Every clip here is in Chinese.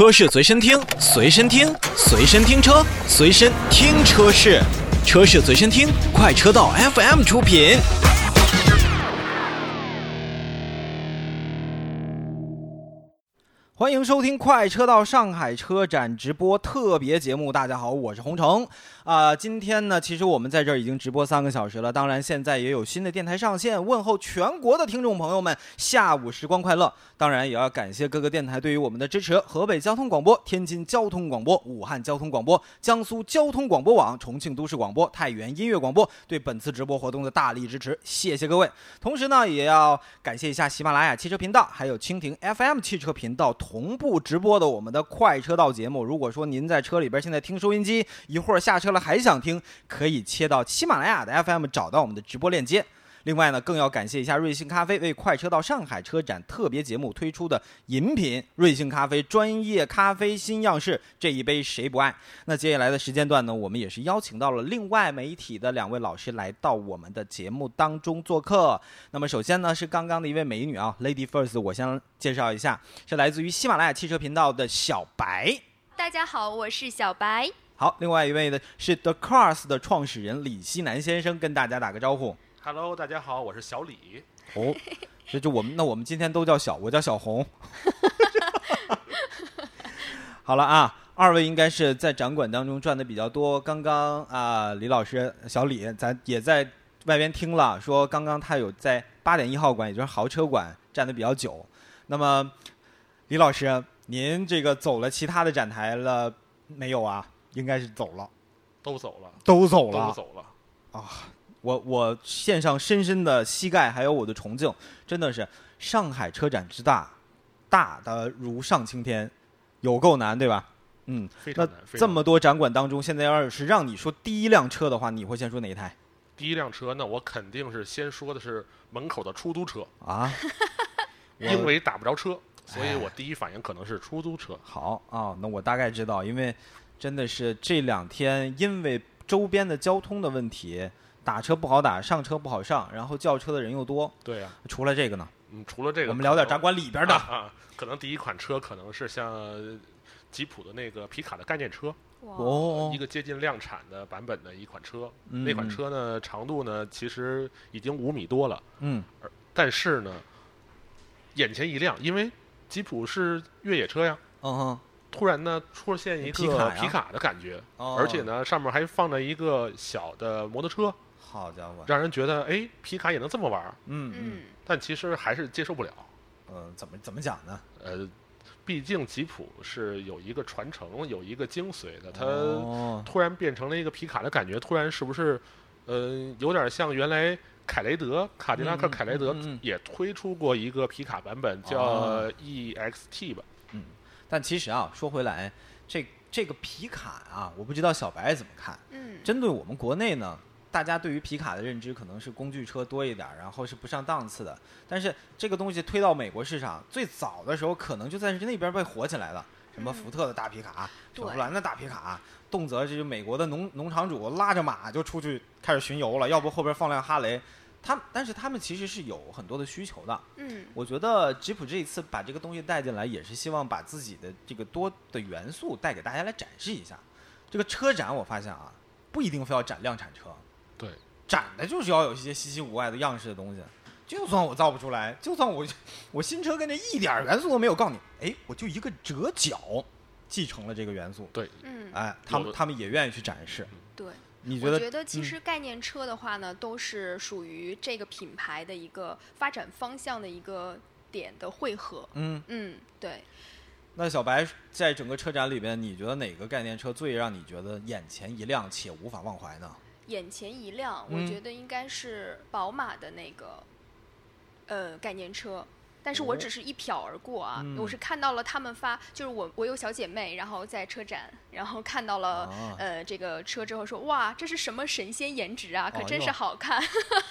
车市随身听，随身听，随身听车，随身听车市，车市随身听，快车道 FM 出品。欢迎收听快车道上海车展直播特别节目。大家好，我是洪城。啊，今天呢，其实我们在这儿已经直播三个小时了。当然，现在也有新的电台上线，问候全国的听众朋友们，下午时光快乐。当然，也要感谢各个电台对于我们的支持：河北交通广播、天津交通广播、武汉交通广播、江苏交通广播网、重庆都市广播、太原音乐广播对本次直播活动的大力支持，谢谢各位。同时呢，也要感谢一下喜马拉雅汽车频道，还有蜻蜓 FM 汽车频道同步直播的我们的快车道节目。如果说您在车里边现在听收音机，一会儿下车了还想听，可以切到喜马拉雅的 FM 找到我们的直播链接。另外呢，更要感谢一下瑞幸咖啡为快车道上海车展特别节目推出的饮品——瑞幸咖啡专业咖啡新样式，这一杯谁不爱？那接下来的时间段呢，我们也是邀请到了另外媒体的两位老师来到我们的节目当中做客。那么首先呢，是刚刚的一位美女啊，Lady First，我先介绍一下，是来自于喜马拉雅汽车频道的小白。大家好，我是小白。好，另外一位呢是 The Cars 的创始人李希南先生，跟大家打个招呼。Hello，大家好，我是小李。哦，这就我们那我们今天都叫小，我叫小红。好了啊，二位应该是在展馆当中转的比较多。刚刚啊，李老师、小李，咱也在外边听了，说刚刚他有在八点一号馆，也就是豪车馆站的比较久。那么，李老师，您这个走了其他的展台了没有啊？应该是走了，都走了，都走了都。走了啊。我我献上深深的膝盖，还有我的崇敬，真的是上海车展之大，大的如上青天，有够难，对吧？嗯，那非常难。这么多展馆当中，现在要是让你说第一辆车的话，你会先说哪一台第一辆车，那我肯定是先说的是门口的出租车，啊？因为打不着车，所以哎我第一反应可能是出租车。好啊，那我大概知道，因为真的是这两天因为周边的交通的问题，打车不好打，上车不好上，然后叫车的人又多。对呀、除了这个呢，嗯，除了这个，我们聊点展可馆里边的。啊啊，可能第一款车可能是像吉普的那个皮卡的概念车，哇，哦一，个接近量产的版本的一款车。嗯那款车呢，长度呢其实已经五米多了，嗯但是呢，眼前一亮，因为吉普是越野车呀。嗯哼。突然呢，出现一个皮卡皮卡的感觉，哦而且呢，上面还放着一个小的摩托车，好家伙，让人觉得哎，皮卡也能这么玩儿。嗯嗯嗯，但其实还是接受不了。呃，怎么怎么讲呢？呃，毕竟吉普是有一个传承，有一个精髓的。它哦，突然变成了一个皮卡的感觉，突然是不是，呃，有点像原来凯雷德卡迪拉克嗯凯雷德嗯嗯嗯也推出过一个皮卡版本，叫哦 EXT 吧？但其实啊，说回来，这这个皮卡啊，我不知道小白怎么看。嗯，针对我们国内呢，大家对于皮卡的认知可能是工具车多一点，然后是不上档次的。但是这个东西推到美国市场，最早的时候可能就在那边被火起来了。什么嗯福特的大皮卡，对雪佛兰的大皮卡，动辄就是美国的农农场主拉着马就出去开始巡游了，要不后边放辆哈雷。他们但是他们其实是有很多的需求的。嗯，我觉得吉普这一次把这个东西带进来，也是希望把自己的这个多的元素带给大家来展示一下。这个车展，我发现啊，不一定非要展量产车，对，展的就是要有一些稀奇古怪的样式的东西。就算我造不出来，就算我我新车跟这一点元素都没有，告诉你，哎，我就一个折角继承了这个元素，对，嗯，哎，他们他们也愿意去展示。对，你觉得？我觉得其嗯实概念车的话呢，都是属于这个品牌的一个发展方向的一个点的汇合。嗯，嗯，对，那小白在整个车展里边，你觉得哪个概念车最让你觉得眼前一亮且无法忘怀呢？眼前一亮，嗯我觉得应该是宝马的那个呃概念车。但是我哦只是一瞟而过啊，嗯我是看到了他们发，就是我我有小姐妹，然后在车展，然后看到了、啊呃这个车之后说哇，这是什么神仙颜值啊，可真是好看。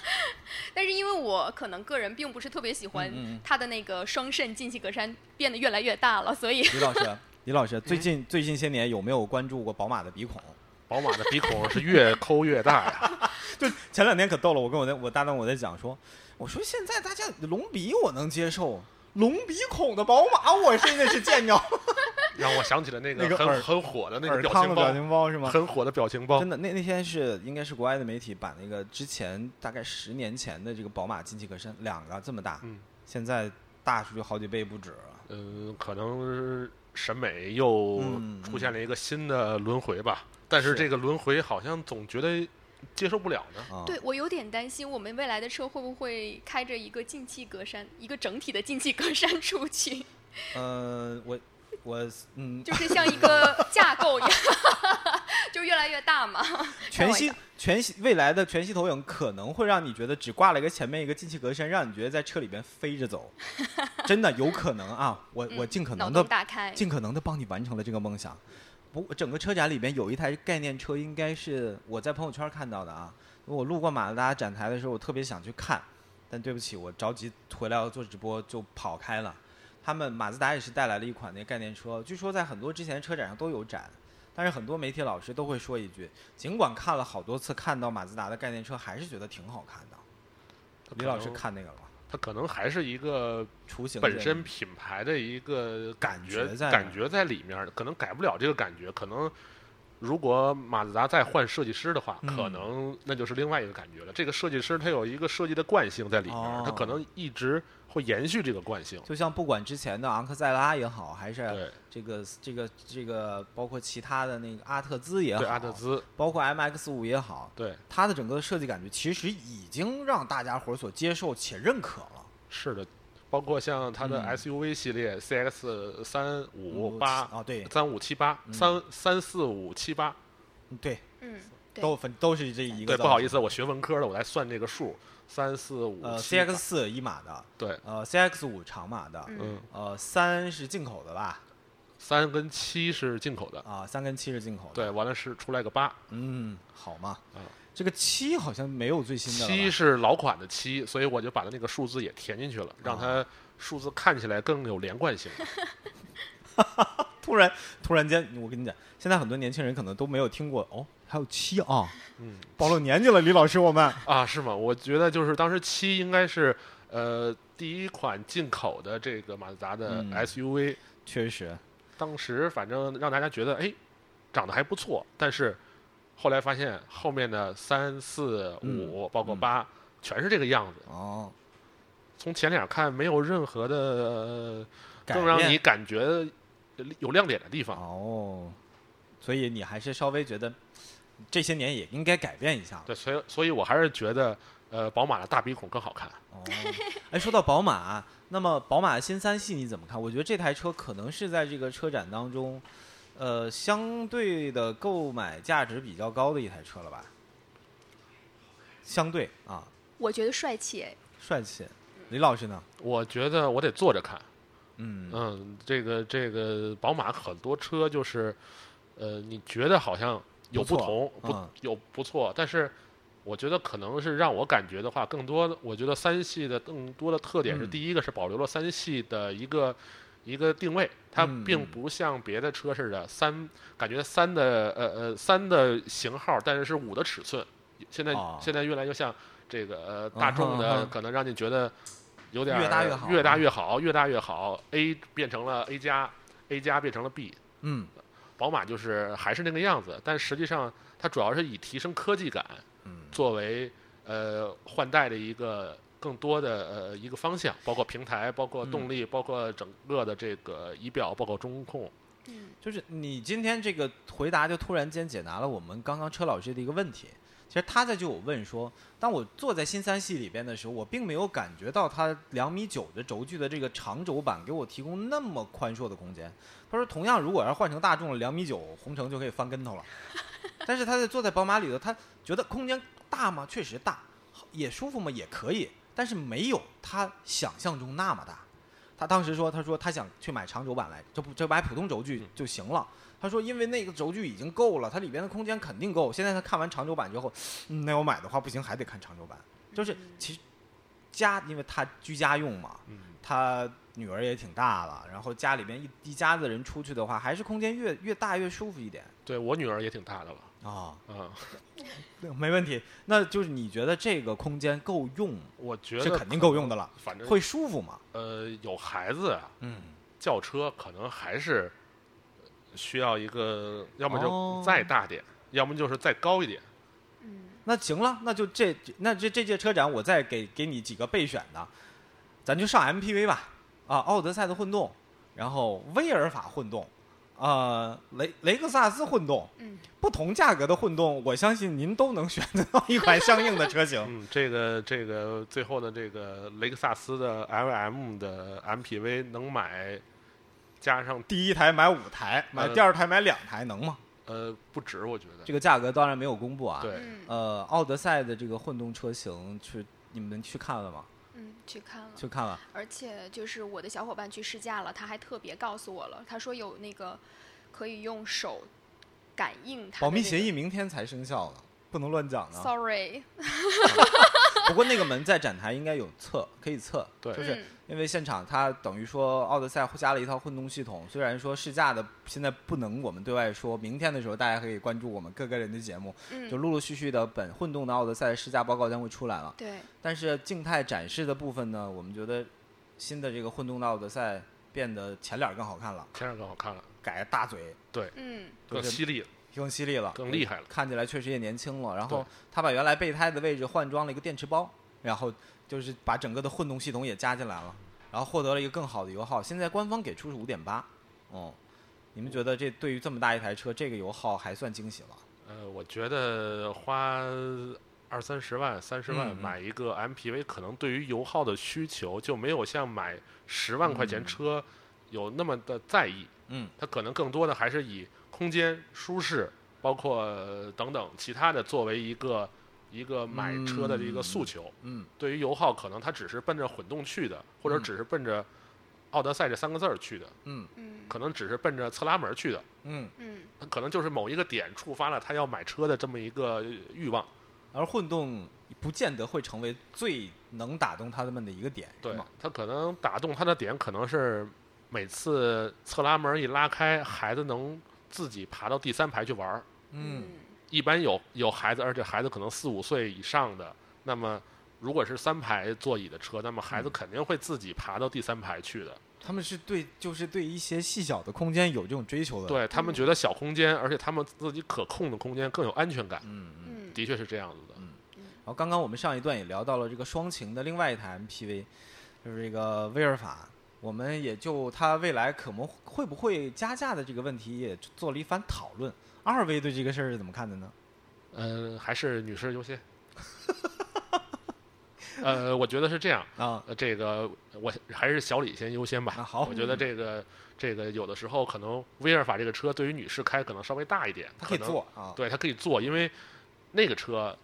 但是因为我可能个人并不是特别喜欢它的那个双肾进气格栅变得越来越大了，所以李老师，李老师，最近最近些年有没有关注过宝马的鼻孔？宝马的鼻孔是越抠越大呀。就前两天可逗了，我跟我在我搭档我在讲说，我说现在大家隆鼻我能接受，隆鼻孔的宝马我真的是见着。让我想起了那个那个很很火的那个表表情包，表情包是吗？很火的表情包真。的，那那天是应该是国外的媒体把那个之前大概十年前的这个宝马进气格栅两个这么大，嗯现在大出去好几倍不止了。嗯，可能审美又嗯出现了一个新的轮回吧。但是是这个轮回好像总觉得接受不了呢。啊，对我有点担心，我们未来的车会不会开着一个进气格栅，一个整体的进气格栅出去，呃，我我嗯，就是像一个架构一样，就越来越大嘛。全息开玩笑全息未来的全息投影可能会让你觉得只挂了一个前面一个进气格栅，让你觉得在车里边飞着走，真的有可能啊！我我尽可能的开，尽可能的帮你完成了这个梦想。不，整个车展里边有一台概念车，应该是我在朋友圈看到的啊。我路过马自达展台的时候，我特别想去看，但对不起，我着急回来要做直播就跑开了。他们马自达也是带来了一款那个概念车，据说在很多之前的车展上都有展，但是很多媒体老师都会说一句，尽管看了好多次，看到马自达的概念车，还是觉得挺好看的。李老师看那个了吗？它可能还是一个雏形本身品牌的一个感觉感觉在里面儿，可能改不了这个感觉。可能如果马自达再换设计师的话，嗯可能那就是另外一个感觉了。这个设计师他有一个设计的惯性在里面儿，他哦可能一直会延续这个惯性。就像不管之前的昂克赛拉也好，还是对这个这个这个，包括其他的那个阿特兹也好，对，阿特兹，包括 MX 五也好，对，它的整个的设计感觉其实已经让大家伙儿所接受且认可了。是的，包括像它的嗯。SUV 系列 CX 三五八、啊，对。三五七八、嗯。三三四五七八。对，嗯，都分都是这一个。对，不好意思，，我学文科的，我来算这个数，三四五呃，CX 四一码的，对，呃，CX 五长码的，嗯。嗯，呃，三是进口的吧？三跟七是进口的，啊，三跟七是进口的。，对，完了是出来个八，嗯，好嘛。啊这个七好像没有最新的。七是老款的七，所以我就把它那个数字也填进去了，让它数字看起来更有连贯性。突然突然间，我跟你讲，现在很多年轻人可能都没有听过哦，还有七啊，嗯，暴露年纪了，李老师，我们啊，是吗？我觉得就是当时七应该是呃第一款进口的这个马自达的嗯 SUV，、确实，当时反正让大家觉得哎长得还不错，但是后来发现后面的三四五、包括嗯八、全是这个样子。哦，从前脸看没有任何的、更让你感觉有亮点的地方。哦，所以你还是稍微觉得这些年也应该改变一下。对，所以所以我还是觉得呃宝马的大鼻孔更好看。哦，哎，说到宝马，那么宝马的新三系你怎么看？我觉得这台车可能是在这个车展当中，呃，相对的购买价值比较高的一台车了吧？相对啊，我觉得帅气哎，帅气。李老师呢？我觉得我得坐着看。嗯嗯，这个这个宝马很多车就是，呃，你觉得好像有不同，不嗯有不错，但是我觉得可能是让我感觉的话，更多的我觉得三系的更多的特点是，嗯第一个是保留了三系的一个一个定位，它并不像别的车似的三，感觉三的呃呃三的型号，但是是五的尺寸，现在、哦现在越来越像这个呃大众的，可能让你觉得。有点越大越好越大越好，越大越好。A 变成了 A 加，A 加变成了 B。嗯宝马就是还是那个样子，但实际上它主要是以提升科技感嗯作为呃换代的一个更多的呃一个方向，包括平台，包括动力，包括整个的这个仪表，包括中控。嗯，就是你今天这个回答就突然间解答了我们刚刚车老师的一个问题。其实他在就有问说，当我坐在新三系里边的时候，我并没有感觉到它两米九的轴距的这个长轴版给我提供那么宽硕的空间。他说，同样如果要换成大众了，两米九，红城就可以翻跟头了。但是他在坐在宝马里头，他觉得空间大吗？确实大，也舒服吗？也可以，但是没有他想象中那么大。他当时说，他说他想去买长轴版来，这不这买普通轴距就行了。他说，因为那个轴距已经够了，它里边的空间肯定够。现在他看完长轴版之后，嗯，那我买的话不行，还得看长轴版。就是其实家，因为他居家用嘛，嗯，他女儿也挺大了，然后家里边一一家子人出去的话，还是空间越越大越舒服一点对我女儿也挺大的了。啊、啊，没问题。那就是你觉得这个空间够用，我觉得是肯定够用的了，反正会舒服吗？呃有孩子啊，嗯，轿车可能还是需要一个，要么哦就再大点，要么就是再高一点。嗯，那行了，那就这那这这届车展我再给给你几个备选的，咱就上 MPV 吧。啊，奥德赛的混动，然后威尔法混动，呃，雷雷克萨斯混动，嗯，不同价格的混动，我相信您都能选择到一款相应的车型。嗯，这个这个最后的这个雷克萨斯的 LM 的 MPV 能买，加上第一台买五台，买呃第二台买两台，能吗？呃不止，我觉得这个价格当然没有公布啊。对嗯呃，奥德赛的这个混动车型去你们去看了吗？嗯，去看了。去看了。而且就是我的小伙伴去试驾了，他还特别告诉我了，他说有那个可以用手感应它、保密协议。明天才生效呢，不能乱讲呢。Sorry，不过那个门在展台应该有测，可以测。对。就是嗯。因为现场它等于说奥德赛加了一套混动系统，虽然说试驾的现在不能我们对外说，明天的时候大家可以关注我们各个人的节目，就嗯，陆陆续续的本混动的奥德赛试驾报告将会出来了。对，但是静态展示的部分呢，我们觉得新的这个混动的奥德赛变得前脸更好看了，前脸更好看了，改大嘴。对。嗯。更犀利了。更犀利了，更厉害了看起来确实也年轻了。然后对他把原来备胎的位置换装了一个电池包，然后就是把整个的混动系统也加进来了，然后获得了一个更好的油耗。现在官方给出是五点八，哦，你们觉得这对于这么大一台车，这个油耗还算惊喜了？呃，我觉得花二三十万、三十万买一个 MPV，可能对于油耗的需求就没有像买十万块钱嗯车有那么的在意。嗯，它可能更多的还是以空间、舒适，包括呃等等其他的作为一个一个买车的一个诉求。嗯对于油耗，可能他只是奔着混动去的，或者嗯只是奔着奥德赛这三个字儿去的，嗯嗯可能只是奔着侧拉门去的。嗯，嗯它可能就是某一个点触发了他要买车的这么一个欲望。而混动不见得会成为最能打动他们的一个点，对？他可能打动他的点，可能是每次侧拉门一拉开，孩子能自己爬到第三排去玩儿。嗯一般有有孩子，而且孩子可能四五岁以上的，那么如果是三排座椅的车，那么孩子嗯肯定会自己爬到第三排去的。他们是对就是对一些细小的空间有这种追求的，，对他们觉得小空间，而且他们自己可控的空间更有安全感，嗯嗯。嗯的确是这样子的。嗯然后刚刚我们上一段也聊到了这个双擎的另外一台 MPV，就是这个威尔法。我们也就它未来可能会不会加价的这个问题也做了一番讨论。二位对这个事儿是怎么看的呢？嗯、还是女士优先。呃，我觉得是这样。啊，呃，这个我还是小李先优先吧。那好我觉得这个这个有的时候可能威尔法这个车对于女士开可能稍微大一点，它可以能做啊，对，它可以做，因为那个车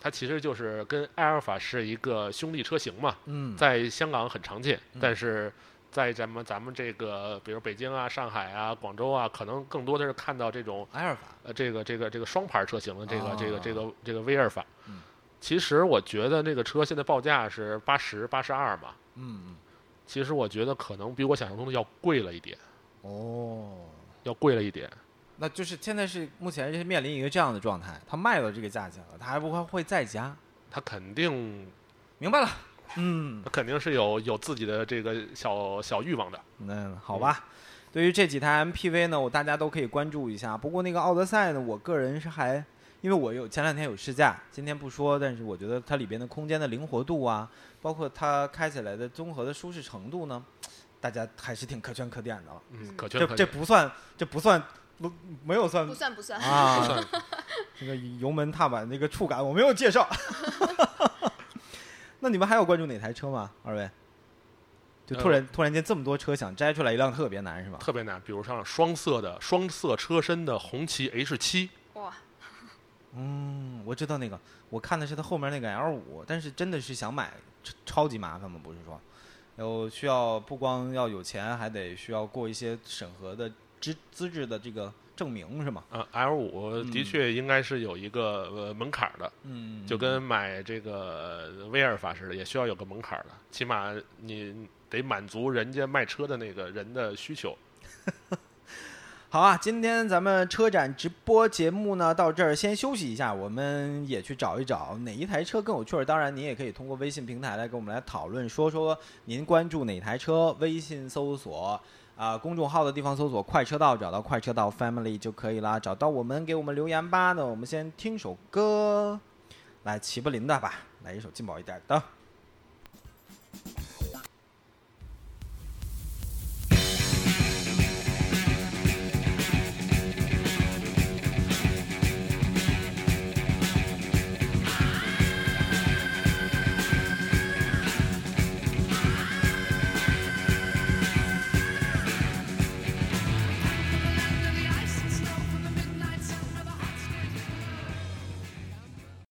它其实就是跟埃尔法是一个兄弟车型嘛，嗯，在香港很常见，嗯但是在咱们咱们这个比如北京啊、上海啊、广州啊，可能更多的是看到这种埃尔法，呃这个这个这个双排车型的这个、这个这啊个这个威尔法。嗯。其实我觉得那个车现在报价是八十八十二嘛，嗯嗯，其实我觉得可能比我想象中的要贵了一点，哦，要贵了一点。那就是现在是目前是面临一个这样的状态，它卖到这个价钱了，它还不会会再加，它肯定，明白了，嗯。肯定是有有自己的这个小小欲望的。嗯好吧，对于这几台 MPV 呢，我大家都可以关注一下。不过那个奥德赛呢，我个人是还，因为我有前两天有试驾，今天不说，但是我觉得它里边的空间的灵活度啊，包括它开起来的综合的舒适程度呢，大家还是挺可圈可点的了。嗯，嗯这这可圈可点。不算，这不算，不没有算不算不算。啊不，算 这个油门踏板那个触感我没有介绍。那你们还有关注哪台车吗？二位？就突然、突然间这么多车想摘出来一辆特别难是吧？特别难，比如像双色的双色车身的红旗 H 七，哇，嗯，我知道那个，我看的是它后面那个 L 五，但是真的是想买超超级麻烦吗？不是说，有需要不光要有钱，还得需要过一些审核的资资质的这个证明是吗？呃，L 五嗯的确应该是有一个呃门槛的，嗯，就跟买这个呃威尔法似的，也需要有个门槛的，起码你得满足人家卖车的那个人的需求。好啊，今天咱们车展直播节目呢到这儿先休息一下，我们也去找一找哪一台车更有趣儿。当然，您也可以通过微信平台来跟我们来讨论，说说您关注哪台车。微信搜索啊、公众号的地方搜索“快车道”，找到“快车道 Family” 就可以啦。找到我们，给我们留言吧。那我们先听首歌，来齐柏林的吧，来一首劲爆一点的。